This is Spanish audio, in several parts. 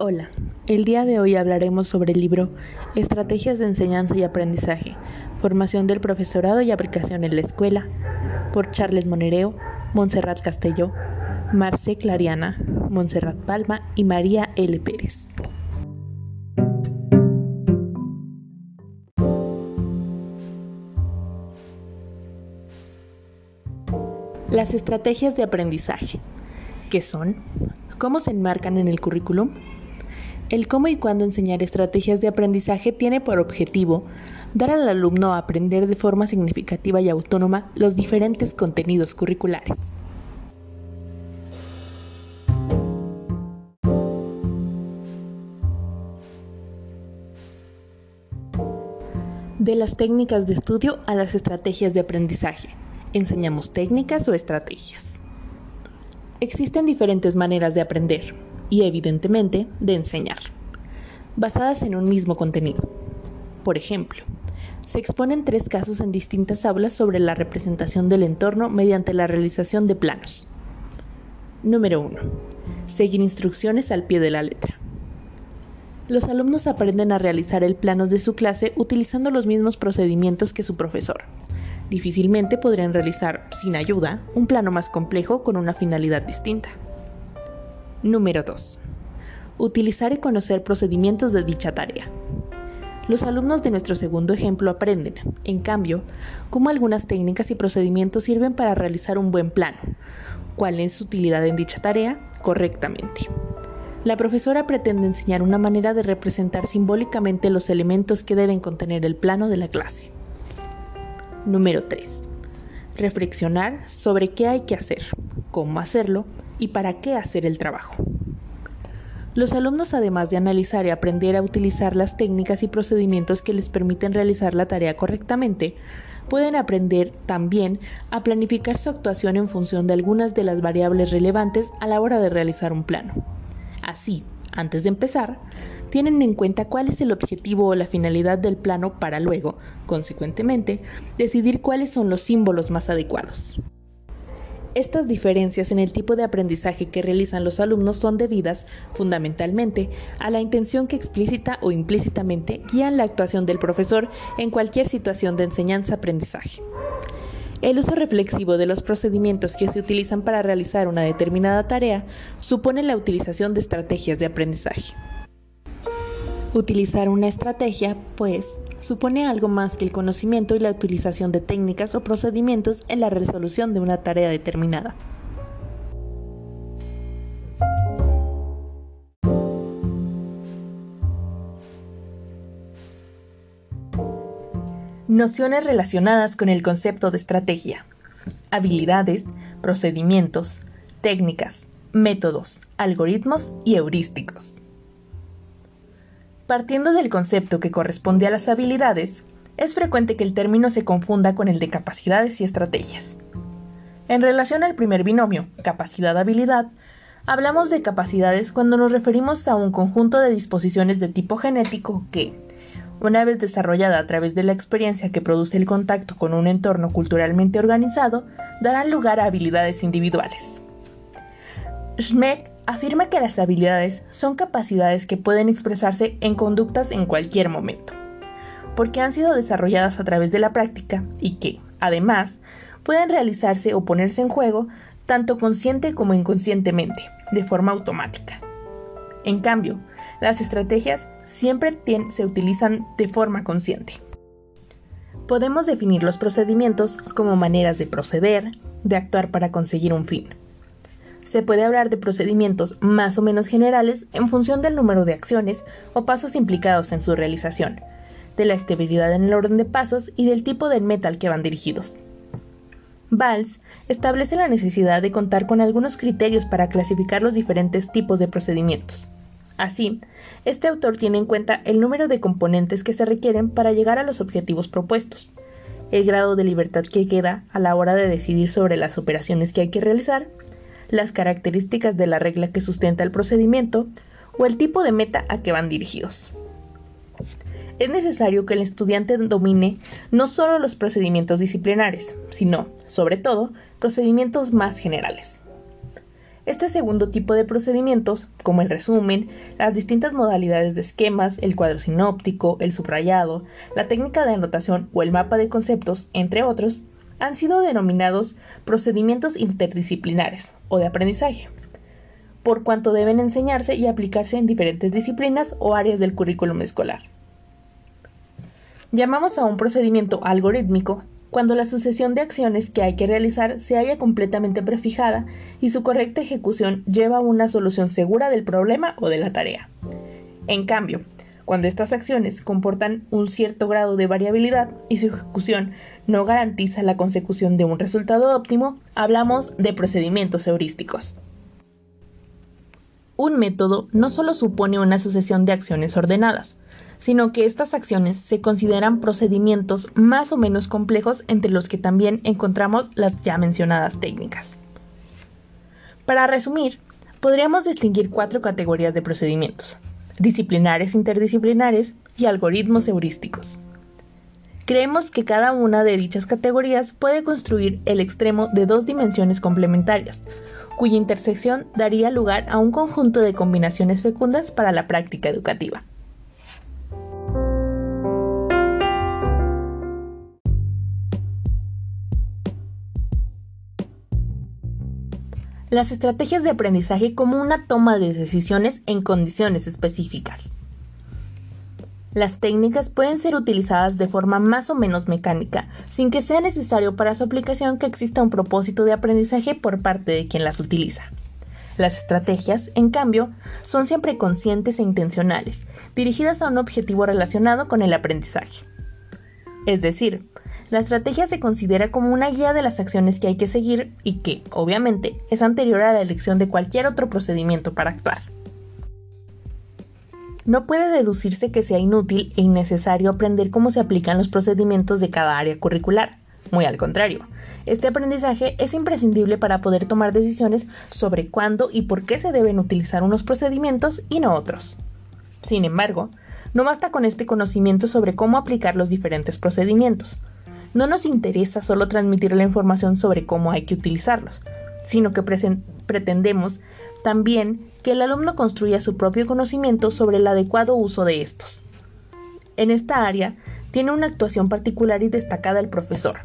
Hola, el día de hoy hablaremos sobre el libro Estrategias de Enseñanza y Aprendizaje, Formación del Profesorado y Aplicación en la Escuela, por Charles Monereo, Montserrat Castelló, Marce Clariana, Montserrat Palma y María L. Pérez. Las estrategias de aprendizaje. ¿Qué son? ¿Cómo se enmarcan en el currículum? El cómo y cuándo enseñar estrategias de aprendizaje tiene por objetivo dar al alumno a aprender de forma significativa y autónoma los diferentes contenidos curriculares. De las técnicas de estudio a las estrategias de aprendizaje. ¿Enseñamos técnicas o estrategias? Existen diferentes maneras de aprender, y evidentemente de enseñar, basadas en un mismo contenido. Por ejemplo, se exponen tres casos en distintas aulas sobre la representación del entorno mediante la realización de planos. Número 1. Seguir instrucciones al pie de la letra. Los alumnos aprenden a realizar el plano de su clase utilizando los mismos procedimientos que su profesor. Difícilmente podrían realizar, sin ayuda, un plano más complejo con una finalidad distinta. Número 2. Utilizar y conocer procedimientos de dicha tarea. Los alumnos de nuestro segundo ejemplo aprenden, en cambio, cómo algunas técnicas y procedimientos sirven para realizar un buen plano, cuál es su utilidad en dicha tarea, correctamente. La profesora pretende enseñar una manera de representar simbólicamente los elementos que deben contener el plano de la clase. Número 3. Reflexionar sobre qué hay que hacer, cómo hacerlo y para qué hacer el trabajo. Los alumnos, además de analizar y aprender a utilizar las técnicas y procedimientos que les permiten realizar la tarea correctamente, pueden aprender también a planificar su actuación en función de algunas de las variables relevantes a la hora de realizar un plano. Así, antes de empezar, tienen en cuenta cuál es el objetivo o la finalidad del plano para luego, consecuentemente, decidir cuáles son los símbolos más adecuados. Estas diferencias en el tipo de aprendizaje que realizan los alumnos son debidas, fundamentalmente, a la intención que explícita o implícitamente guían la actuación del profesor en cualquier situación de enseñanza-aprendizaje. El uso reflexivo de los procedimientos que se utilizan para realizar una determinada tarea supone la utilización de estrategias de aprendizaje. Utilizar una estrategia, pues, supone algo más que el conocimiento y la utilización de técnicas o procedimientos en la resolución de una tarea determinada. Nociones relacionadas con el concepto de estrategia. Habilidades, procedimientos, técnicas, métodos, algoritmos y heurísticos. Partiendo del concepto que corresponde a las habilidades, es frecuente que el término se confunda con el de capacidades y estrategias. En relación al primer binomio, capacidad-habilidad, hablamos de capacidades cuando nos referimos a un conjunto de disposiciones de tipo genético que, una vez desarrollada a través de la experiencia que produce el contacto con un entorno culturalmente organizado, darán lugar a habilidades individuales. Schmeck afirma que las habilidades son capacidades que pueden expresarse en conductas en cualquier momento, porque han sido desarrolladas a través de la práctica y que, además, pueden realizarse o ponerse en juego tanto consciente como inconscientemente, de forma automática. En cambio, las estrategias siempre se utilizan de forma consciente. Podemos definir los procedimientos como maneras de proceder, de actuar para conseguir un fin se puede hablar de procedimientos más o menos generales en función del número de acciones o pasos implicados en su realización, de la estabilidad en el orden de pasos y del tipo de meta al que van dirigidos. Valls establece la necesidad de contar con algunos criterios para clasificar los diferentes tipos de procedimientos. Así, este autor tiene en cuenta el número de componentes que se requieren para llegar a los objetivos propuestos, el grado de libertad que queda a la hora de decidir sobre las operaciones que hay que realizar las características de la regla que sustenta el procedimiento o el tipo de meta a que van dirigidos. Es necesario que el estudiante domine no solo los procedimientos disciplinares, sino, sobre todo, procedimientos más generales. Este segundo tipo de procedimientos, como el resumen, las distintas modalidades de esquemas, el cuadro sinóptico, el subrayado, la técnica de anotación o el mapa de conceptos, entre otros, han sido denominados procedimientos interdisciplinares o de aprendizaje, por cuanto deben enseñarse y aplicarse en diferentes disciplinas o áreas del currículum escolar. Llamamos a un procedimiento algorítmico cuando la sucesión de acciones que hay que realizar se haya completamente prefijada y su correcta ejecución lleva a una solución segura del problema o de la tarea. En cambio, cuando estas acciones comportan un cierto grado de variabilidad y su ejecución no garantiza la consecución de un resultado óptimo, hablamos de procedimientos heurísticos. Un método no solo supone una sucesión de acciones ordenadas, sino que estas acciones se consideran procedimientos más o menos complejos entre los que también encontramos las ya mencionadas técnicas. Para resumir, podríamos distinguir cuatro categorías de procedimientos, disciplinares, interdisciplinares y algoritmos heurísticos. Creemos que cada una de dichas categorías puede construir el extremo de dos dimensiones complementarias, cuya intersección daría lugar a un conjunto de combinaciones fecundas para la práctica educativa. las estrategias de aprendizaje como una toma de decisiones en condiciones específicas. Las técnicas pueden ser utilizadas de forma más o menos mecánica, sin que sea necesario para su aplicación que exista un propósito de aprendizaje por parte de quien las utiliza. Las estrategias, en cambio, son siempre conscientes e intencionales, dirigidas a un objetivo relacionado con el aprendizaje. Es decir, la estrategia se considera como una guía de las acciones que hay que seguir y que, obviamente, es anterior a la elección de cualquier otro procedimiento para actuar. No puede deducirse que sea inútil e innecesario aprender cómo se aplican los procedimientos de cada área curricular. Muy al contrario, este aprendizaje es imprescindible para poder tomar decisiones sobre cuándo y por qué se deben utilizar unos procedimientos y no otros. Sin embargo, no basta con este conocimiento sobre cómo aplicar los diferentes procedimientos. No nos interesa solo transmitir la información sobre cómo hay que utilizarlos, sino que pretendemos también que el alumno construya su propio conocimiento sobre el adecuado uso de estos. En esta área tiene una actuación particular y destacada el profesor,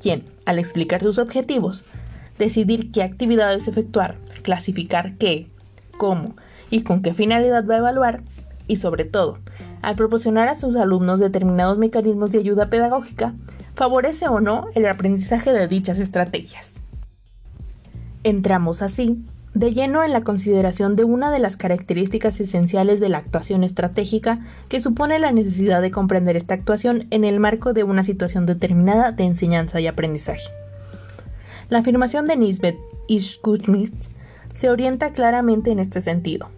quien, al explicar sus objetivos, decidir qué actividades efectuar, clasificar qué, cómo y con qué finalidad va a evaluar, y sobre todo, al proporcionar a sus alumnos determinados mecanismos de ayuda pedagógica, favorece o no el aprendizaje de dichas estrategias. Entramos así de lleno en la consideración de una de las características esenciales de la actuación estratégica que supone la necesidad de comprender esta actuación en el marco de una situación determinada de enseñanza y aprendizaje. La afirmación de Nisbet y Schutmitz se orienta claramente en este sentido.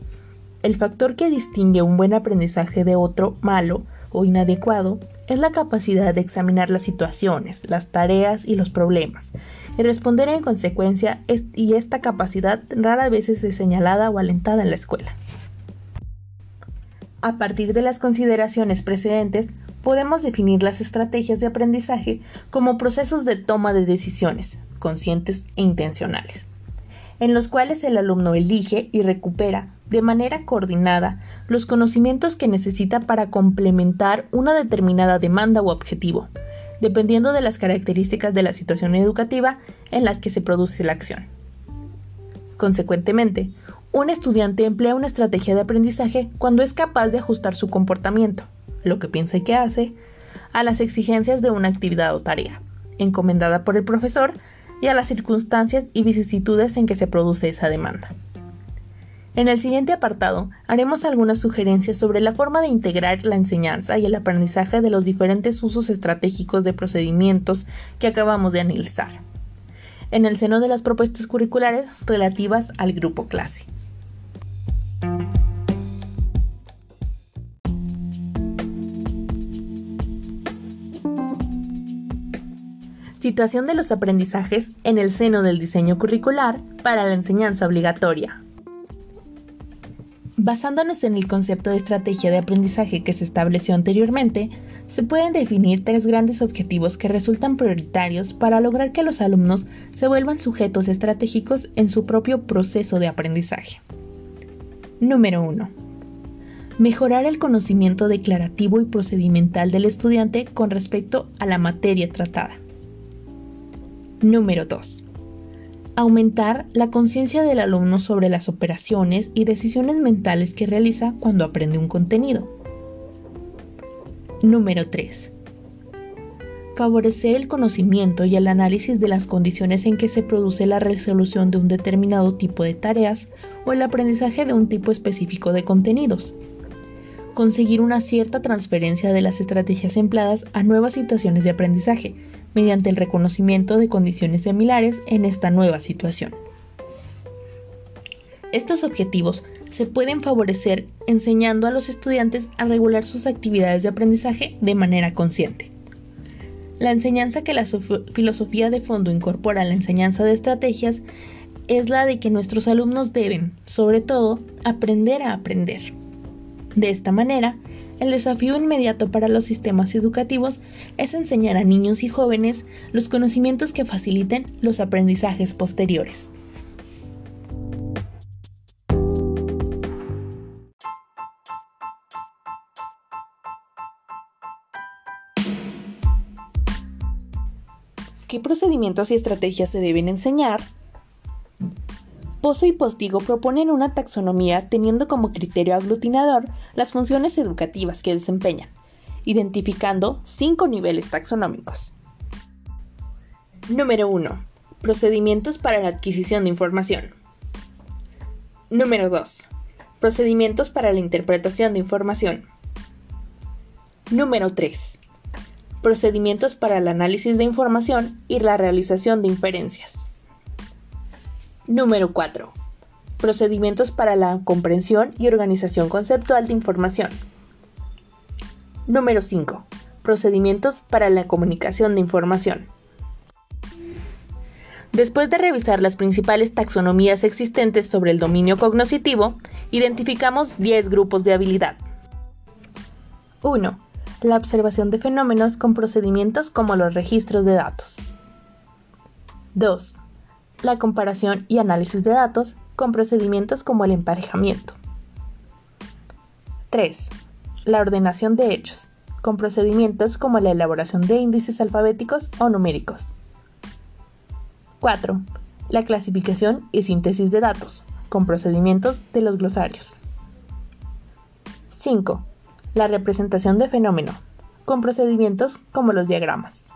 El factor que distingue un buen aprendizaje de otro malo o inadecuado es la capacidad de examinar las situaciones, las tareas y los problemas, y responder en consecuencia, y esta capacidad rara vez es señalada o alentada en la escuela. A partir de las consideraciones precedentes, podemos definir las estrategias de aprendizaje como procesos de toma de decisiones, conscientes e intencionales, en los cuales el alumno elige y recupera de manera coordinada los conocimientos que necesita para complementar una determinada demanda u objetivo, dependiendo de las características de la situación educativa en las que se produce la acción. Consecuentemente, un estudiante emplea una estrategia de aprendizaje cuando es capaz de ajustar su comportamiento, lo que piensa y que hace, a las exigencias de una actividad o tarea, encomendada por el profesor, y a las circunstancias y vicisitudes en que se produce esa demanda. En el siguiente apartado haremos algunas sugerencias sobre la forma de integrar la enseñanza y el aprendizaje de los diferentes usos estratégicos de procedimientos que acabamos de analizar, en el seno de las propuestas curriculares relativas al grupo clase. Situación de los aprendizajes en el seno del diseño curricular para la enseñanza obligatoria. Basándonos en el concepto de estrategia de aprendizaje que se estableció anteriormente, se pueden definir tres grandes objetivos que resultan prioritarios para lograr que los alumnos se vuelvan sujetos estratégicos en su propio proceso de aprendizaje. Número 1. Mejorar el conocimiento declarativo y procedimental del estudiante con respecto a la materia tratada. Número 2 Aumentar la conciencia del alumno sobre las operaciones y decisiones mentales que realiza cuando aprende un contenido. Número 3. Favorecer el conocimiento y el análisis de las condiciones en que se produce la resolución de un determinado tipo de tareas o el aprendizaje de un tipo específico de contenidos. Conseguir una cierta transferencia de las estrategias empleadas a nuevas situaciones de aprendizaje, mediante el reconocimiento de condiciones similares en esta nueva situación. Estos objetivos se pueden favorecer enseñando a los estudiantes a regular sus actividades de aprendizaje de manera consciente. La enseñanza que la filosofía de fondo incorpora a la enseñanza de estrategias es la de que nuestros alumnos deben, sobre todo, aprender a aprender. De esta manera, el desafío inmediato para los sistemas educativos es enseñar a niños y jóvenes los conocimientos que faciliten los aprendizajes posteriores. ¿Qué procedimientos y estrategias se deben enseñar? Pozo y Postigo proponen una taxonomía teniendo como criterio aglutinador las funciones educativas que desempeñan, identificando cinco niveles taxonómicos. Número 1. Procedimientos para la adquisición de información. Número 2. Procedimientos para la interpretación de información. Número 3. Procedimientos para el análisis de información y la realización de inferencias. Número 4. Procedimientos para la comprensión y organización conceptual de información. Número 5. Procedimientos para la comunicación de información. Después de revisar las principales taxonomías existentes sobre el dominio cognoscitivo, identificamos 10 grupos de habilidad. 1. La observación de fenómenos con procedimientos como los registros de datos. 2 la comparación y análisis de datos con procedimientos como el emparejamiento. 3. La ordenación de hechos, con procedimientos como la elaboración de índices alfabéticos o numéricos. 4. La clasificación y síntesis de datos, con procedimientos de los glosarios. 5. La representación de fenómeno, con procedimientos como los diagramas.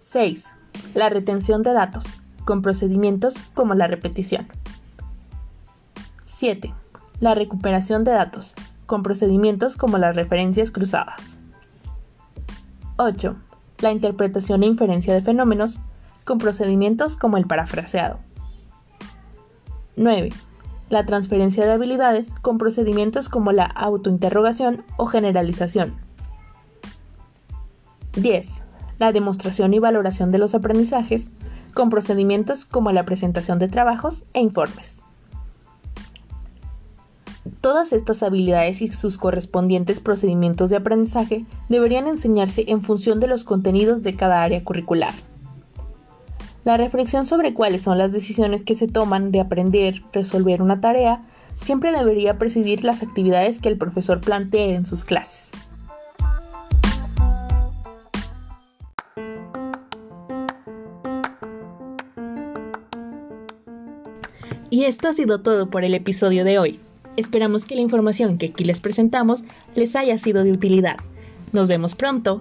6 la retención de datos, con procedimientos como la repetición. 7. La recuperación de datos, con procedimientos como las referencias cruzadas. 8. La interpretación e inferencia de fenómenos, con procedimientos como el parafraseado. 9. La transferencia de habilidades con procedimientos como la autointerrogación o generalización. 10 la demostración y valoración de los aprendizajes, con procedimientos como la presentación de trabajos e informes. Todas estas habilidades y sus correspondientes procedimientos de aprendizaje deberían enseñarse en función de los contenidos de cada área curricular. La reflexión sobre cuáles son las decisiones que se toman de aprender, resolver una tarea, siempre debería presidir las actividades que el profesor plantee en sus clases. Y esto ha sido todo por el episodio de hoy. Esperamos que la información que aquí les presentamos les haya sido de utilidad. Nos vemos pronto.